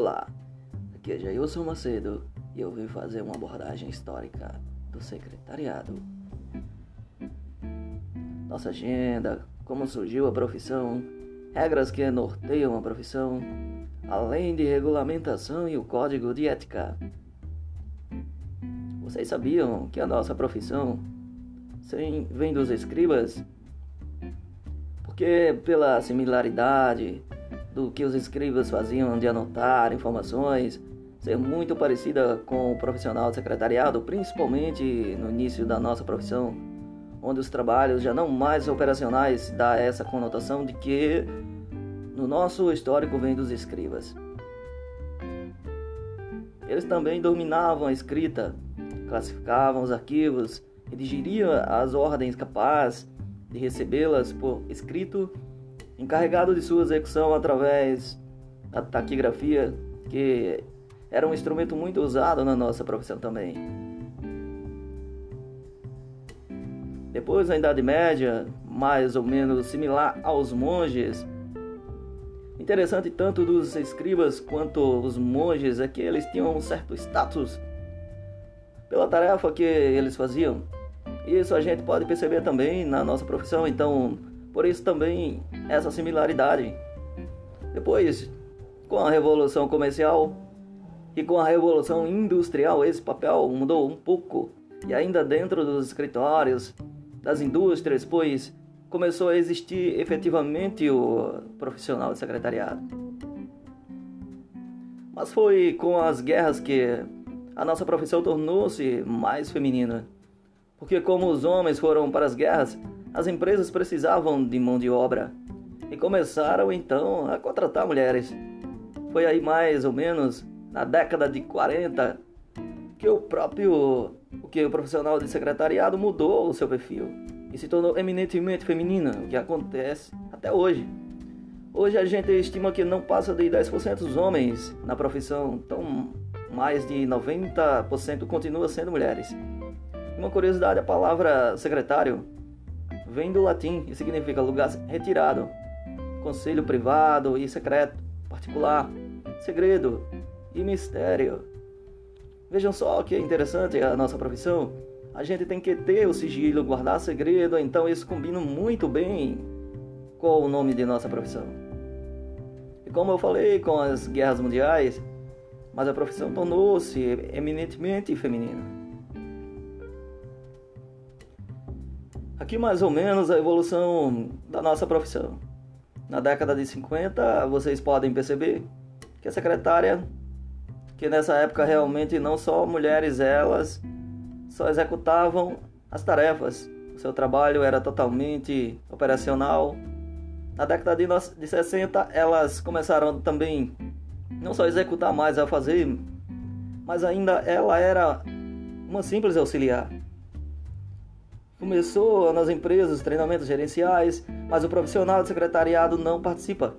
Olá, aqui é Jailson Macedo e eu vim fazer uma abordagem histórica do secretariado. Nossa agenda, como surgiu a profissão, regras que norteiam a profissão, além de regulamentação e o código de ética. Vocês sabiam que a nossa profissão vem dos escribas? Porque pela similaridade do que os escribas faziam de anotar informações, ser muito parecida com o profissional de secretariado, principalmente no início da nossa profissão, onde os trabalhos já não mais operacionais dá essa conotação de que no nosso histórico vem dos escribas. Eles também dominavam a escrita, classificavam os arquivos e as ordens capazes de recebê-las por escrito encarregado de sua execução através da taquigrafia, que era um instrumento muito usado na nossa profissão também. Depois da Idade Média, mais ou menos similar aos monges, interessante tanto dos escribas quanto os monges é que eles tinham um certo status pela tarefa que eles faziam. Isso a gente pode perceber também na nossa profissão, então por isso também essa similaridade. Depois, com a revolução comercial e com a revolução industrial, esse papel mudou um pouco. E ainda dentro dos escritórios, das indústrias, pois começou a existir efetivamente o profissional de secretariado. Mas foi com as guerras que a nossa profissão tornou-se mais feminina. Porque como os homens foram para as guerras, as empresas precisavam de mão de obra e começaram então a contratar mulheres. Foi aí mais ou menos na década de 40 que o próprio o que o profissional de secretariado mudou o seu perfil e se tornou eminentemente feminina, o que acontece até hoje. Hoje a gente estima que não passa de 10% dos homens na profissão, então mais de 90% continua sendo mulheres. Uma curiosidade, a palavra secretário vem do latim e significa lugar retirado, conselho privado e secreto, particular, segredo e mistério. Vejam só que interessante a nossa profissão. A gente tem que ter o sigilo, guardar segredo, então isso combina muito bem com o nome de nossa profissão. E como eu falei com as guerras mundiais, mas a profissão tornou-se eminentemente feminina. Aqui mais ou menos a evolução da nossa profissão. Na década de 50, vocês podem perceber que a secretária, que nessa época realmente não só mulheres elas só executavam as tarefas. O seu trabalho era totalmente operacional. Na década de 60, elas começaram também não só executar mais a fazer, mas ainda ela era uma simples auxiliar. Começou nas empresas, treinamentos gerenciais, mas o profissional de secretariado não participa.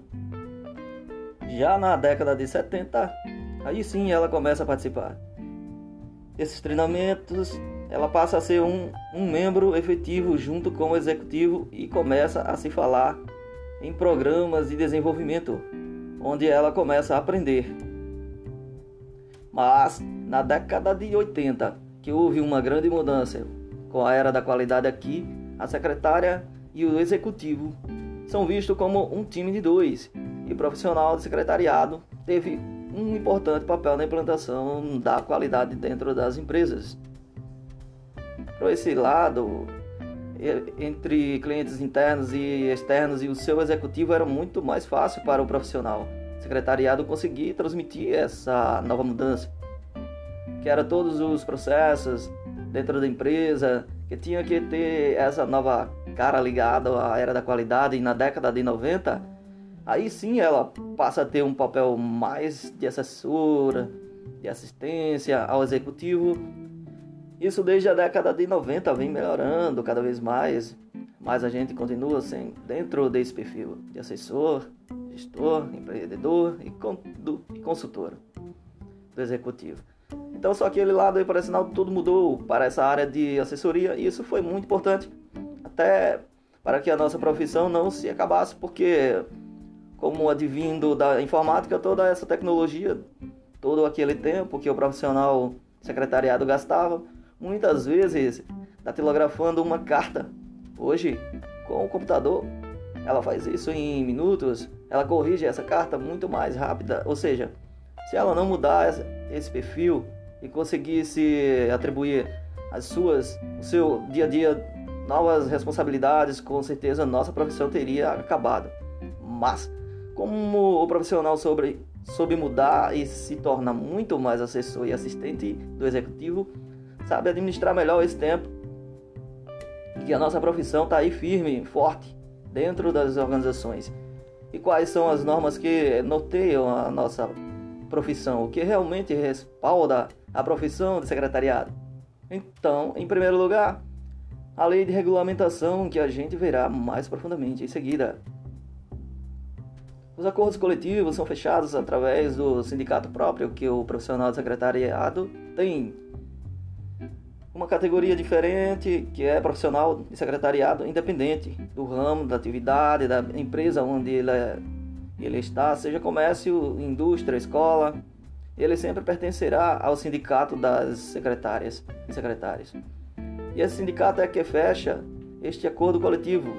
Já na década de 70, aí sim ela começa a participar. Esses treinamentos, ela passa a ser um, um membro efetivo junto com o executivo e começa a se falar em programas de desenvolvimento, onde ela começa a aprender. Mas na década de 80, que houve uma grande mudança, com a era da qualidade aqui, a secretária e o executivo são vistos como um time de dois, e o profissional de secretariado teve um importante papel na implantação da qualidade dentro das empresas. Por esse lado, entre clientes internos e externos e o seu executivo era muito mais fácil para o profissional secretariado conseguir transmitir essa nova mudança, que era todos os processos, dentro da empresa, que tinha que ter essa nova cara ligada à era da qualidade e na década de 90, aí sim ela passa a ter um papel mais de assessora, de assistência ao executivo. Isso desde a década de 90 vem melhorando cada vez mais, mas a gente continua assim, dentro desse perfil de assessor, gestor, empreendedor e, consultor do executivo. Então, só que aquele lado aí operacional tudo mudou para essa área de assessoria e isso foi muito importante, até para que a nossa profissão não se acabasse, porque como advindo da informática, toda essa tecnologia, todo aquele tempo que o profissional secretariado gastava, muitas vezes datilografando uma carta. Hoje, com o computador, ela faz isso em minutos, ela corrige essa carta muito mais rápida. Ou seja, se ela não mudar esse perfil e conseguisse atribuir as suas, o seu dia a dia, novas responsabilidades, com certeza nossa profissão teria acabado. Mas como o profissional sobre, soube mudar e se torna muito mais assessor e assistente do executivo, sabe administrar melhor esse tempo. E a nossa profissão está aí firme, forte, dentro das organizações. E quais são as normas que norteiam a nossa profissão, o que realmente respalda a profissão de secretariado? Então, em primeiro lugar, a lei de regulamentação que a gente verá mais profundamente em seguida. Os acordos coletivos são fechados através do sindicato próprio que o profissional de secretariado tem. Uma categoria diferente que é profissional de secretariado independente do ramo, da atividade, da empresa onde ele, é, ele está, seja comércio, indústria, escola, ele sempre pertencerá ao sindicato das secretárias e secretários. E esse sindicato é que fecha este acordo coletivo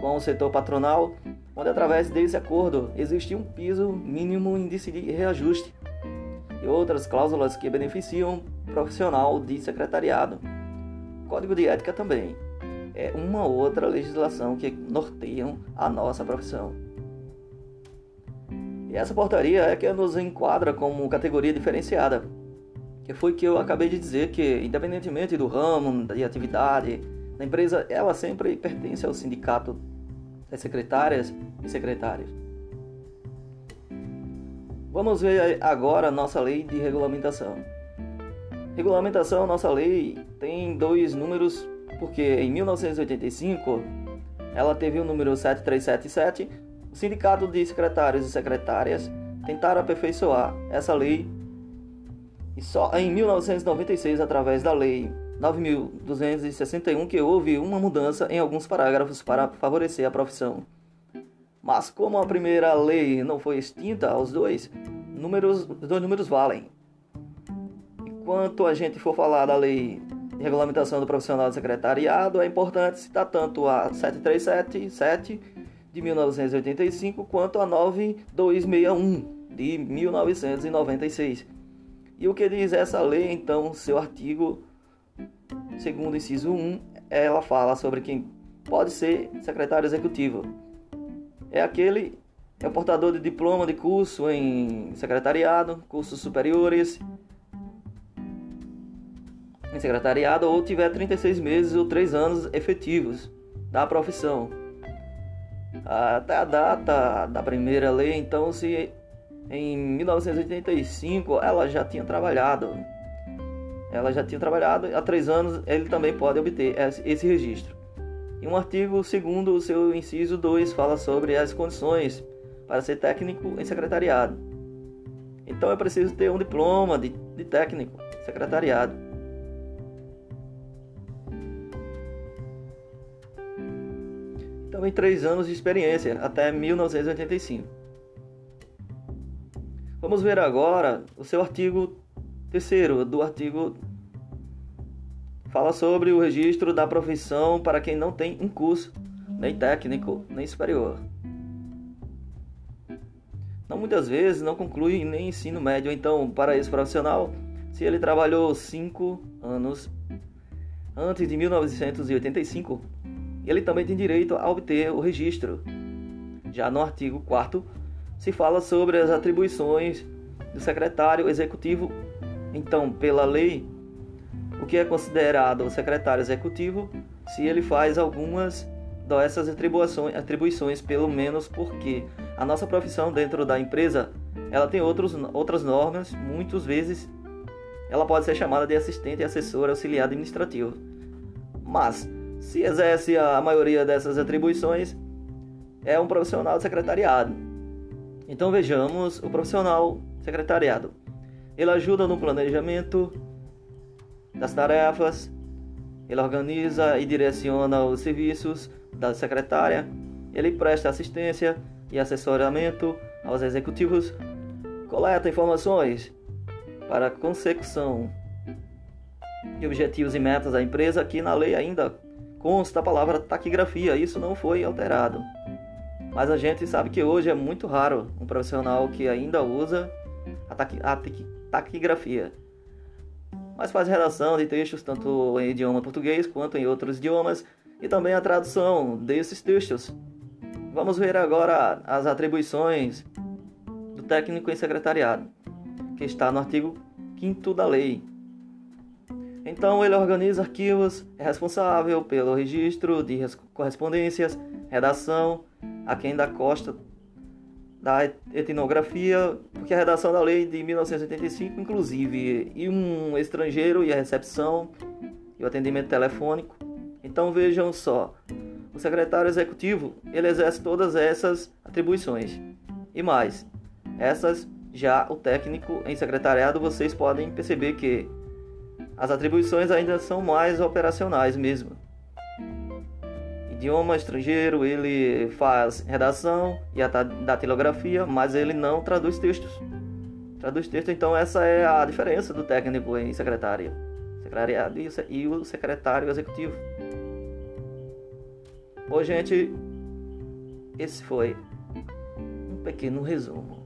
com o setor patronal onde através desse acordo existe um piso mínimo índice de reajuste e outras cláusulas que beneficiam o profissional de secretariado. Código de ética também é uma outra legislação que norteiam a nossa profissão. E essa portaria é que nos enquadra como categoria diferenciada, que foi que eu acabei de dizer que, independentemente do ramo, da atividade da empresa, ela sempre pertence ao sindicato das secretárias e secretários. Vamos ver agora nossa lei de regulamentação. Regulamentação, nossa lei tem dois números, porque em 1985 ela teve o número 7377. O Sindicato de Secretários e Secretárias tentaram aperfeiçoar essa lei e só em 1996, através da lei 9.261 que houve uma mudança em alguns parágrafos para favorecer a profissão. Mas como a primeira lei não foi extinta aos dois, números, os dois números valem. Enquanto a gente for falar da lei de regulamentação do profissional secretariado, é importante citar tanto a 7377 de 1985 quanto a 9261 de 1996. E o que diz essa lei, então, seu artigo segundo inciso 1, ela fala sobre quem pode ser secretário executivo. É aquele é portador de diploma de curso em secretariado, cursos superiores em secretariado ou tiver 36 meses ou 3 anos efetivos da profissão. Até a data da primeira lei, então, se em 1985 ela já tinha trabalhado ela já tinha trabalhado há três anos, ele também pode obter esse registro. E um artigo segundo o seu inciso 2 fala sobre as condições para ser técnico em secretariado. Então é preciso ter um diploma de, de técnico secretariado. Também três anos de experiência, até 1985. Vamos ver agora o seu artigo Terceiro, do artigo fala sobre o registro da profissão para quem não tem um curso, nem técnico, nem superior. Não muitas vezes não conclui nem ensino médio, então para esse profissional, se ele trabalhou cinco anos antes de 1985, ele também tem direito a obter o registro. Já no artigo 4 se fala sobre as atribuições do secretário executivo então, pela lei, o que é considerado o secretário executivo se ele faz algumas dessas atribuições, atribuições, pelo menos porque a nossa profissão dentro da empresa ela tem outros, outras normas, muitas vezes ela pode ser chamada de assistente, assessor, auxiliar administrativo. Mas, se exerce a maioria dessas atribuições, é um profissional de secretariado. Então vejamos o profissional secretariado. Ele ajuda no planejamento das tarefas, ele organiza e direciona os serviços da secretária, ele presta assistência e assessoramento aos executivos, coleta informações para consecução de objetivos e metas da empresa. Aqui na lei ainda consta a palavra taquigrafia, isso não foi alterado. Mas a gente sabe que hoje é muito raro um profissional que ainda usa a, taqui, a taquigrafia. Mas faz redação de textos tanto em idioma português quanto em outros idiomas e também a tradução desses textos. Vamos ver agora as atribuições do técnico em secretariado, que está no artigo 5 da lei. Então, ele organiza arquivos, é responsável pelo registro de correspondências, redação, a quem da costa da etnografia, porque a redação da lei de 1985, inclusive, e um estrangeiro e a recepção e o atendimento telefônico. Então vejam só, o secretário executivo ele exerce todas essas atribuições e mais, essas já o técnico em secretariado vocês podem perceber que as atribuições ainda são mais operacionais mesmo idioma estrangeiro, ele faz redação e a datilografia, mas ele não traduz textos. Traduz texto, então essa é a diferença do técnico em secretária, secretariado e o secretário executivo. Bom, gente, esse foi um pequeno resumo